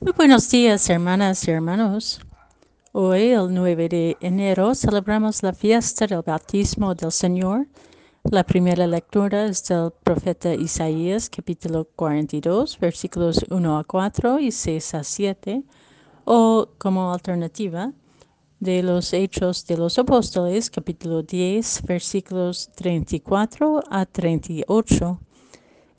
Muy buenos días, hermanas y hermanos. Hoy, el 9 de enero, celebramos la fiesta del bautismo del Señor. La primera lectura es del profeta Isaías, capítulo 42, versículos 1 a 4 y 6 a 7, o como alternativa, de los Hechos de los Apóstoles, capítulo 10, versículos 34 a 38.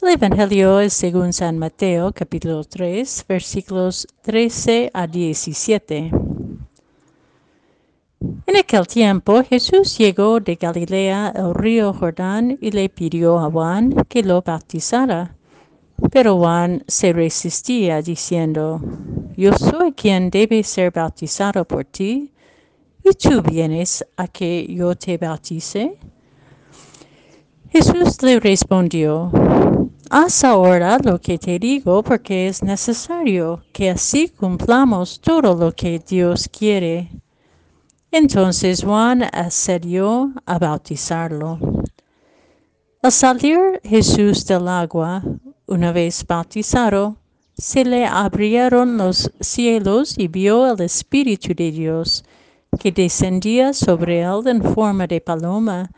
El Evangelio es según San Mateo, capítulo 3, versículos 13 a 17. En aquel tiempo Jesús llegó de Galilea al río Jordán y le pidió a Juan que lo bautizara. Pero Juan se resistía diciendo, Yo soy quien debe ser bautizado por ti, ¿y tú vienes a que yo te bautice? Jesús le respondió, Haz ahora lo que te digo porque es necesario que así cumplamos todo lo que Dios quiere. Entonces Juan accedió a bautizarlo. Al salir Jesús del agua, una vez bautizado, se le abrieron los cielos y vio el Espíritu de Dios que descendía sobre él en forma de paloma,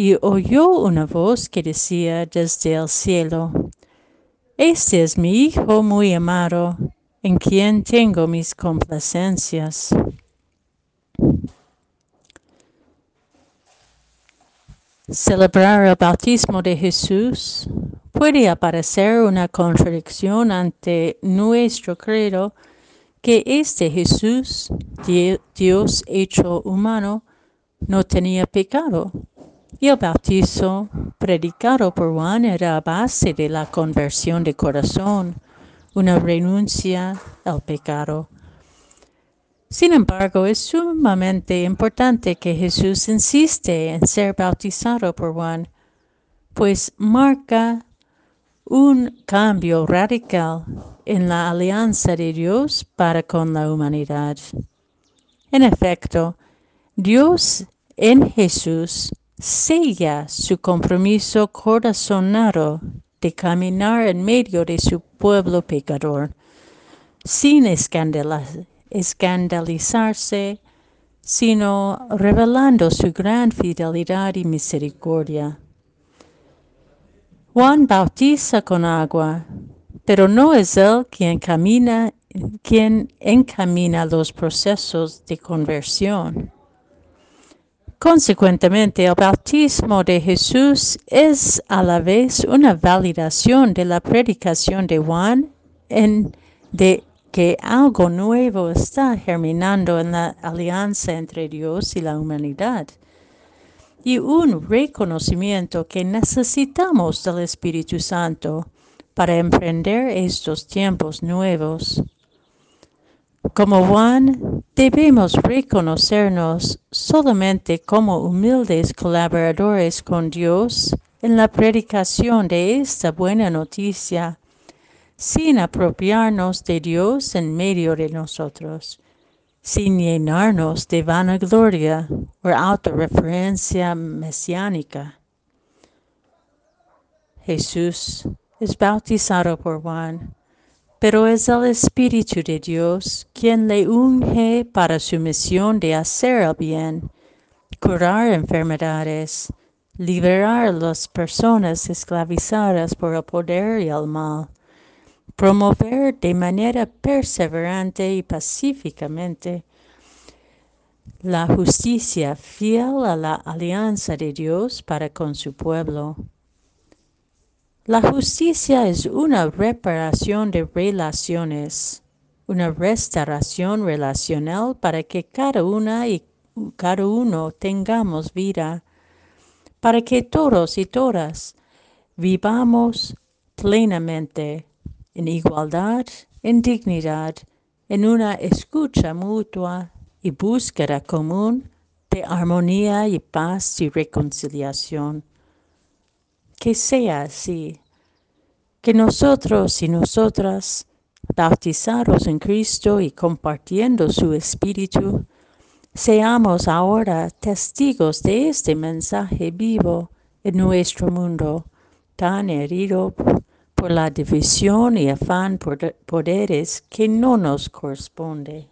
y oyó una voz que decía desde el cielo, Este es mi Hijo muy amado, en quien tengo mis complacencias. Celebrar el bautismo de Jesús puede aparecer una contradicción ante nuestro credo que este Jesús, Dios hecho humano, no tenía pecado. Y el bautizo predicado por Juan era a base de la conversión de corazón, una renuncia al pecado. Sin embargo, es sumamente importante que Jesús insiste en ser bautizado por Juan, pues marca un cambio radical en la alianza de Dios para con la humanidad. En efecto, Dios en Jesús sella su compromiso corazonado de caminar en medio de su pueblo pecador, sin escandalizarse, sino revelando su gran fidelidad y misericordia. Juan bautiza con agua, pero no es él quien camina, quien encamina los procesos de conversión. Consecuentemente, el bautismo de Jesús es a la vez una validación de la predicación de Juan en de que algo nuevo está germinando en la alianza entre Dios y la humanidad y un reconocimiento que necesitamos del Espíritu Santo para emprender estos tiempos nuevos. Como Juan, debemos reconocernos solamente como humildes colaboradores con Dios en la predicación de esta buena noticia, sin apropiarnos de Dios en medio de nosotros, sin llenarnos de vanagloria o autorreferencia mesiánica. Jesús es bautizado por Juan pero es el Espíritu de Dios quien le unge para su misión de hacer el bien, curar enfermedades, liberar a las personas esclavizadas por el poder y el mal, promover de manera perseverante y pacíficamente la justicia fiel a la alianza de Dios para con su pueblo la justicia es una reparación de relaciones, una restauración relacional para que cada una y cada uno tengamos vida, para que todos y todas vivamos plenamente en igualdad, en dignidad, en una escucha mutua y búsqueda común de armonía y paz y reconciliación que sea así, que nosotros y nosotras, bautizados en Cristo y compartiendo su Espíritu, seamos ahora testigos de este mensaje vivo en nuestro mundo tan herido por la división y afán por poderes que no nos corresponde.